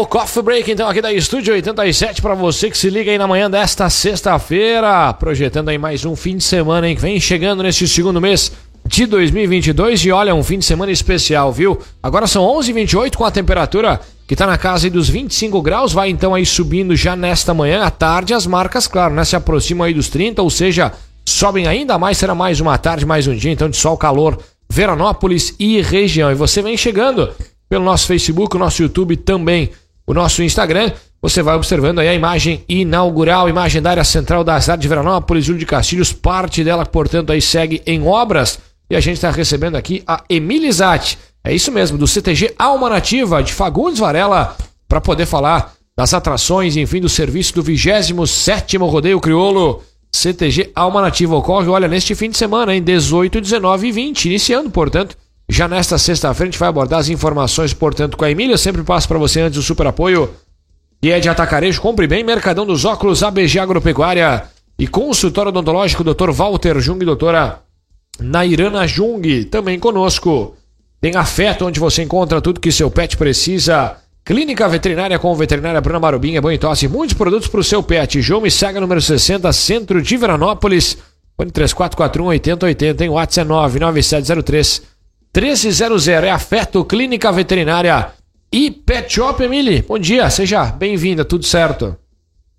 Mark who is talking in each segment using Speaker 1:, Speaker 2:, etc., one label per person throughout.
Speaker 1: o Coffee Break, então, aqui da Estúdio 87, para você que se liga aí na manhã desta sexta-feira, projetando aí mais um fim de semana, hein, que vem chegando nesse segundo mês de 2022 e olha, um fim de semana especial, viu? Agora são 11h28 com a temperatura que tá na casa dos 25 graus, vai então aí subindo já nesta manhã, à tarde, as marcas, claro, né, se aproximam aí dos 30, ou seja, sobem ainda mais, será mais uma tarde, mais um dia, então de sol, calor, Veranópolis e região. E você vem chegando pelo nosso Facebook, nosso YouTube também, o nosso Instagram. Você vai observando aí a imagem inaugural, imagem da área central da cidade de Veranópolis, Júlio de Castilhos, parte dela, portanto, aí segue em obras. E a gente está recebendo aqui a Emilizate, é isso mesmo, do CTG Alma Nativa, de Fagundes Varela, para poder falar das atrações, enfim, do serviço do 27 Rodeio Crioulo. CTG Alma Nativa ocorre, olha, neste fim de semana, em 18, 19 e 20, iniciando, portanto, já nesta sexta-feira a gente vai abordar as informações, portanto, com a Emília. Eu sempre passo para você antes o super apoio. E é de Atacarejo, compre bem, Mercadão dos Óculos, ABG Agropecuária e consultório odontológico, Dr. Walter Jung e doutora Nairana Jung, também conosco. Tem Afeto, onde você encontra tudo que seu pet precisa. Clínica Veterinária com veterinária Bruna Marubinha, banho e tosse, muitos produtos para o seu pet. João me Saga, número 60, centro de Veranópolis. Fone 3441 8080, em WhatsApp 99703 1300 é Afeto Clínica Veterinária e Pet Shop Emily. Bom dia, seja bem-vinda, tudo certo?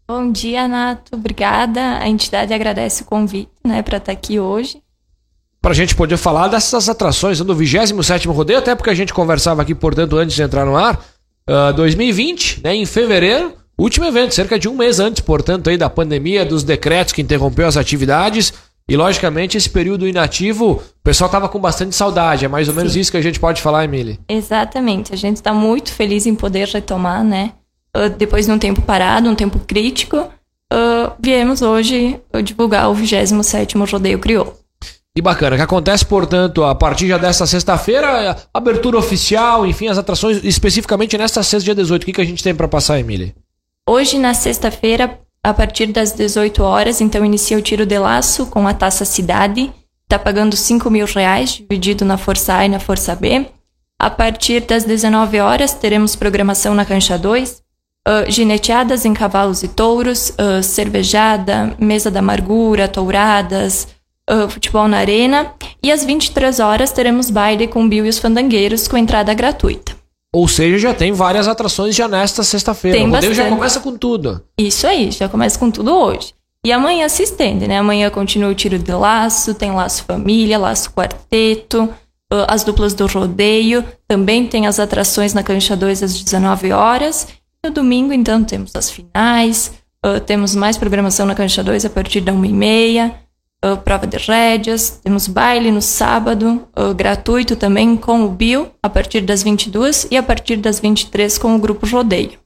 Speaker 2: Bom dia, Nato. Obrigada. A entidade agradece o convite, né, para estar tá aqui hoje.
Speaker 1: Para a gente poder falar dessas atrações do 27 Rodeio, até porque a gente conversava aqui, portanto, antes de entrar no ar, uh, 2020, né, em fevereiro, último evento, cerca de um mês antes, portanto, aí da pandemia, dos decretos que interrompeu as atividades. E logicamente esse período inativo, o pessoal estava com bastante saudade. É mais ou menos Sim. isso que a gente pode falar, Emily.
Speaker 2: Exatamente. A gente está muito feliz em poder retomar, né? Uh, depois de um tempo parado, um tempo crítico, uh, viemos hoje divulgar o 27 Rodeio Crioulo.
Speaker 1: Que bacana, que acontece, portanto, a partir já desta sexta-feira, abertura oficial, enfim, as atrações, especificamente nesta sexta, dia 18. O que, que a gente tem para passar, Emily?
Speaker 2: Hoje, na sexta-feira, a partir das 18 horas, então inicia o tiro de laço com a taça Cidade. Está pagando 5 mil reais, dividido na Força A e na Força B. A partir das 19 horas, teremos programação na Cancha 2. Uh, gineteadas em cavalos e touros, uh, cervejada, mesa da amargura, touradas, uh, futebol na arena. E às 23 horas teremos baile com Bill e os Fandangueiros com entrada gratuita.
Speaker 1: Ou seja, já tem várias atrações já nesta sexta-feira. O rodeio já começa com tudo.
Speaker 2: Isso aí, já começa com tudo hoje. E amanhã se estende, né? Amanhã continua o tiro de laço, tem laço família, laço quarteto, as duplas do rodeio. Também tem as atrações na cancha 2 às 19 horas. No domingo, então, temos as finais. temos mais programação na cancha 2 a partir da 1h30 uh, prova de rédeas, temos baile no sábado, uh, gratuito também com o Bill, a partir das 22 e a partir das 23 com o grupo Rodeio.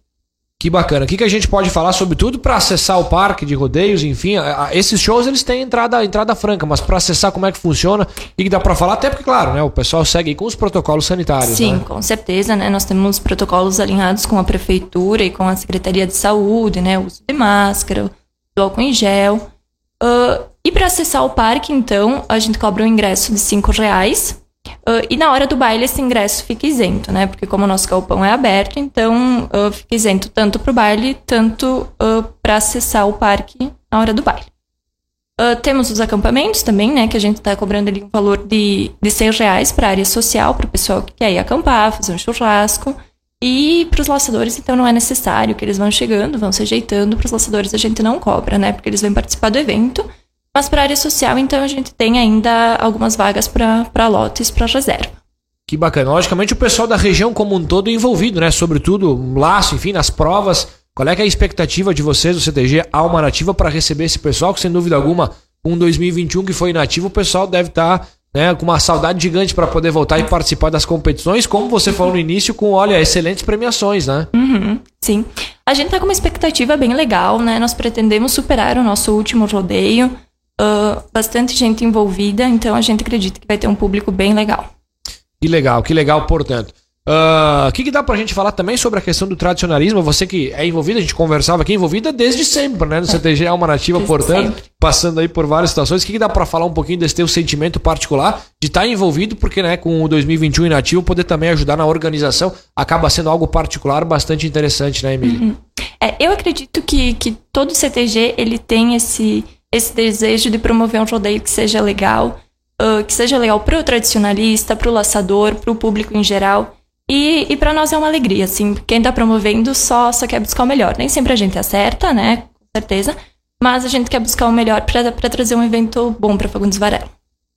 Speaker 1: Que bacana. O que, que a gente pode falar sobre tudo para acessar o parque de rodeios, enfim, esses shows eles têm entrada, entrada franca, mas para acessar como é que funciona, o que dá para falar, até porque, claro, né, o pessoal segue com os protocolos sanitários.
Speaker 2: Sim,
Speaker 1: né?
Speaker 2: com certeza, né? Nós temos protocolos alinhados com a prefeitura e com a Secretaria de Saúde, né? O uso de máscara, o álcool em gel. Uh, e para acessar o parque, então, a gente cobra um ingresso de cinco reais. Uh, e na hora do baile esse ingresso fica isento, né? Porque como o nosso galpão é aberto, então uh, fica isento tanto para o baile, tanto uh, para acessar o parque na hora do baile. temos os acampamentos também, né? Que a gente está cobrando ali um valor de, de 100 reais para área social, para o pessoal que quer ir acampar, fazer um churrasco. E para os laçadores, então, não é necessário que eles vão chegando, vão se ajeitando. Para os laçadores a gente não cobra, né? Porque eles vêm participar do evento. Mas para a área social, então, a gente tem ainda algumas vagas para lotes para reserva.
Speaker 1: Que bacana. Logicamente, o pessoal da região como um todo envolvido, né? Sobretudo, um laço, enfim, nas provas. Qual é, é a expectativa de vocês, do CTG Alma Nativa, para receber esse pessoal? Que, sem dúvida alguma, um 2021 que foi inativo, o pessoal deve estar tá, né, com uma saudade gigante para poder voltar e participar das competições, como você falou no início, com, olha, excelentes premiações, né?
Speaker 2: Uhum, sim. A gente tá com uma expectativa bem legal, né? Nós pretendemos superar o nosso último rodeio uh, bastante gente envolvida, então a gente acredita que vai ter um público bem legal.
Speaker 1: Que legal, que legal, portanto. O uh, que, que dá pra gente falar também sobre a questão do tradicionalismo? Você que é envolvida, a gente conversava aqui, envolvida desde sempre, né? No CTG Alma Nativa, desde portanto, sempre. passando aí por várias situações. O que, que dá para falar um pouquinho desse teu sentimento particular de estar tá envolvido, porque, né, com o 2021 inativo, poder também ajudar na organização acaba sendo algo particular bastante interessante, né, Emília? Uhum.
Speaker 2: É, eu acredito que, que todo CTG ele tem esse, esse desejo de promover um rodeio que seja legal, uh, que seja legal para o tradicionalista, para o laçador, para o público em geral. E, e para nós é uma alegria, assim, quem tá promovendo só, só quer buscar o melhor. Nem sempre a gente acerta, né? Com certeza. Mas a gente quer buscar o melhor para trazer um evento bom para Fagundes Varela.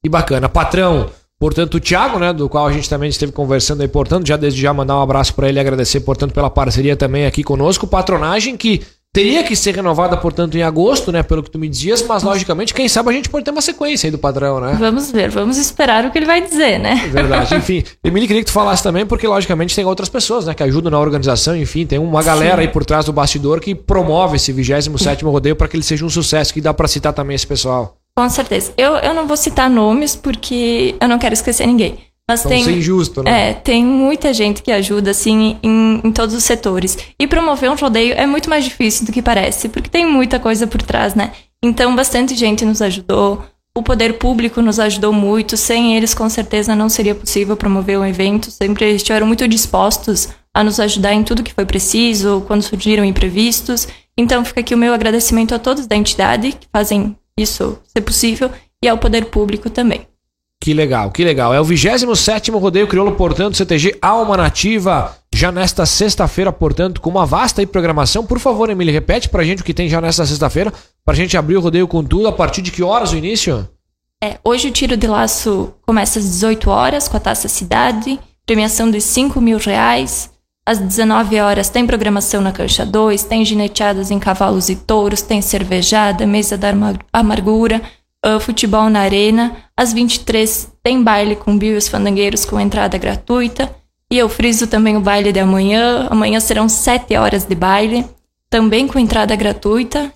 Speaker 1: Que bacana. Patrão, portanto, o Thiago, né, do qual a gente também esteve conversando aí, portanto, já desde já mandar um abraço para ele e agradecer, portanto, pela parceria também aqui conosco. Patronagem que Teria que ser renovada, portanto, em agosto, né? Pelo que tu me dizias, mas logicamente, quem sabe a gente pode ter uma sequência aí do padrão, né?
Speaker 2: Vamos ver, vamos esperar o que ele vai dizer, né?
Speaker 1: É verdade. Enfim, Emílio, queria que tu falasse também, porque logicamente tem outras pessoas, né? Que ajudam na organização, enfim, tem uma galera Sim. aí por trás do bastidor que promove esse 27 rodeio para que ele seja um sucesso, que dá para citar também esse pessoal.
Speaker 2: Com certeza. Eu, eu não vou citar nomes porque eu não quero esquecer ninguém. Mas
Speaker 1: então,
Speaker 2: tem,
Speaker 1: ser injusto, né?
Speaker 2: É, tem muita gente que ajuda, assim, em, em todos os setores. E promover um rodeio é muito mais difícil do que parece, porque tem muita coisa por trás, né? Então, bastante gente nos ajudou. O poder público nos ajudou muito. Sem eles, com certeza, não seria possível promover um evento. Sempre estiveram muito dispostos a nos ajudar em tudo que foi preciso, quando surgiram imprevistos. Então, fica aqui o meu agradecimento a todos da entidade que fazem isso ser possível e ao poder público também.
Speaker 1: Que legal, que legal. É o 27 Rodeio Crioulo, portanto, CTG Alma Nativa, já nesta sexta-feira, portanto, com uma vasta programação. Por favor, Emília, repete pra gente o que tem já nesta sexta-feira, pra gente abrir o rodeio com tudo. A partir de que horas o início?
Speaker 2: É, hoje o tiro de laço começa às 18 horas com a Taça Cidade, premiação de 5 mil reais. Às 19 horas tem programação na Cancha 2, tem gineteadas em cavalos e touros, tem cervejada, mesa da amargura uh, futebol na arena. Às 23 tem baile com Bill e os fandangueiros com entrada gratuita. E eu friso também o baile de amanhã. Amanhã serão 7 horas de baile, também com entrada gratuita.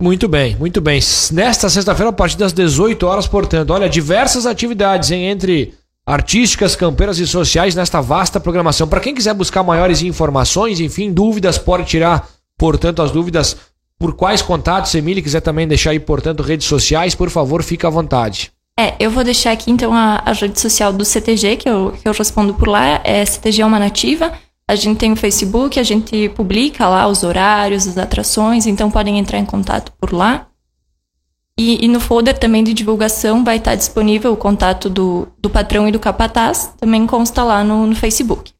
Speaker 1: Muito bem, muito bem. Nesta sexta-feira, a partir das 18 horas, portanto, olha, diversas atividades hein, entre artísticas, campeiras e sociais nesta vasta programação. Para quem quiser buscar maiores informações, enfim, dúvidas, pode tirar, portanto, as dúvidas por quais contatos, se Emília quiser também deixar aí, portanto, redes sociais, por favor, fique à vontade.
Speaker 2: É, eu vou deixar aqui então a, a rede social do CTG, que eu, que eu respondo por lá, é CTG Alma Nativa. A gente tem o Facebook, a gente publica lá os horários, as atrações, então podem entrar em contato por lá. E, e no folder também de divulgação vai estar disponível o contato do, do patrão e do capataz, também consta lá no, no Facebook.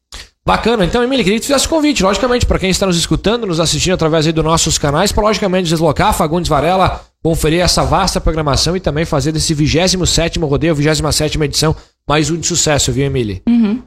Speaker 1: Bacana. Então, Emília, queria que tu fizesse convite, logicamente, para quem está nos escutando, nos assistindo através aí dos nossos canais, para logicamente deslocar Fagundes Varela, conferir essa vasta programação e também fazer desse 27 rodeio, 27 edição, mais um de sucesso, viu, Emília?
Speaker 2: Uhum.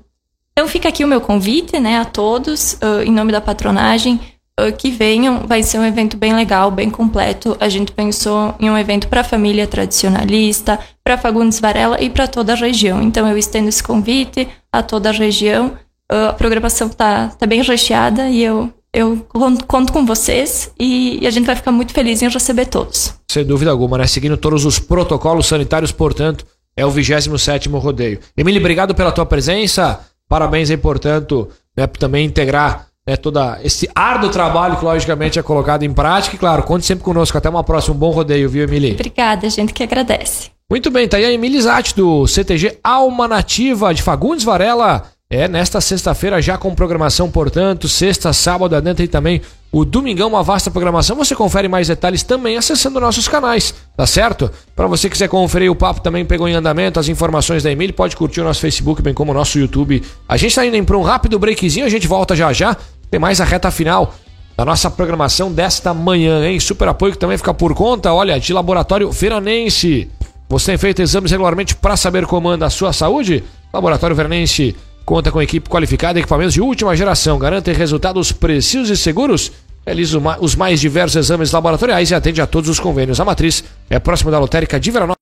Speaker 2: Então fica aqui o meu convite, né, a todos, uh, em nome da patronagem, uh, que venham. Vai ser um evento bem legal, bem completo. A gente pensou em um evento para a família tradicionalista, para Fagundes Varela e para toda a região. Então eu estendo esse convite a toda a região a programação tá, tá bem recheada e eu, eu conto com vocês e, e a gente vai ficar muito feliz em receber todos.
Speaker 1: Sem dúvida alguma, né? Seguindo todos os protocolos sanitários, portanto, é o 27 rodeio. Emílio, obrigado pela tua presença. Parabéns aí, portanto, né, por também integrar né, todo esse árduo trabalho que, logicamente, é colocado em prática. E, claro, conte sempre conosco. Até uma próxima. Um bom rodeio, viu, Emília?
Speaker 2: Obrigada, gente que agradece.
Speaker 1: Muito bem, tá aí a Emília Zatti, do CTG Alma Nativa de Fagundes Varela. É, nesta sexta-feira já com programação, portanto, sexta, sábado, adentro e também o domingão, uma vasta programação. Você confere mais detalhes também acessando nossos canais, tá certo? Para você que quiser conferir o papo também pegou em andamento, as informações da Emília, pode curtir o nosso Facebook, bem como o nosso YouTube. A gente tá indo para um rápido breakzinho, a gente volta já já. Tem mais a reta final da nossa programação desta manhã, hein? Super apoio que também fica por conta, olha, de Laboratório Veranense. Você tem feito exames regularmente para saber como anda a sua saúde? Laboratório Veranense Conta com equipe qualificada e equipamentos de última geração. Garante resultados precisos e seguros. Realiza os mais diversos exames laboratoriais e atende a todos os convênios. A matriz é próxima da lotérica de Veranópolis.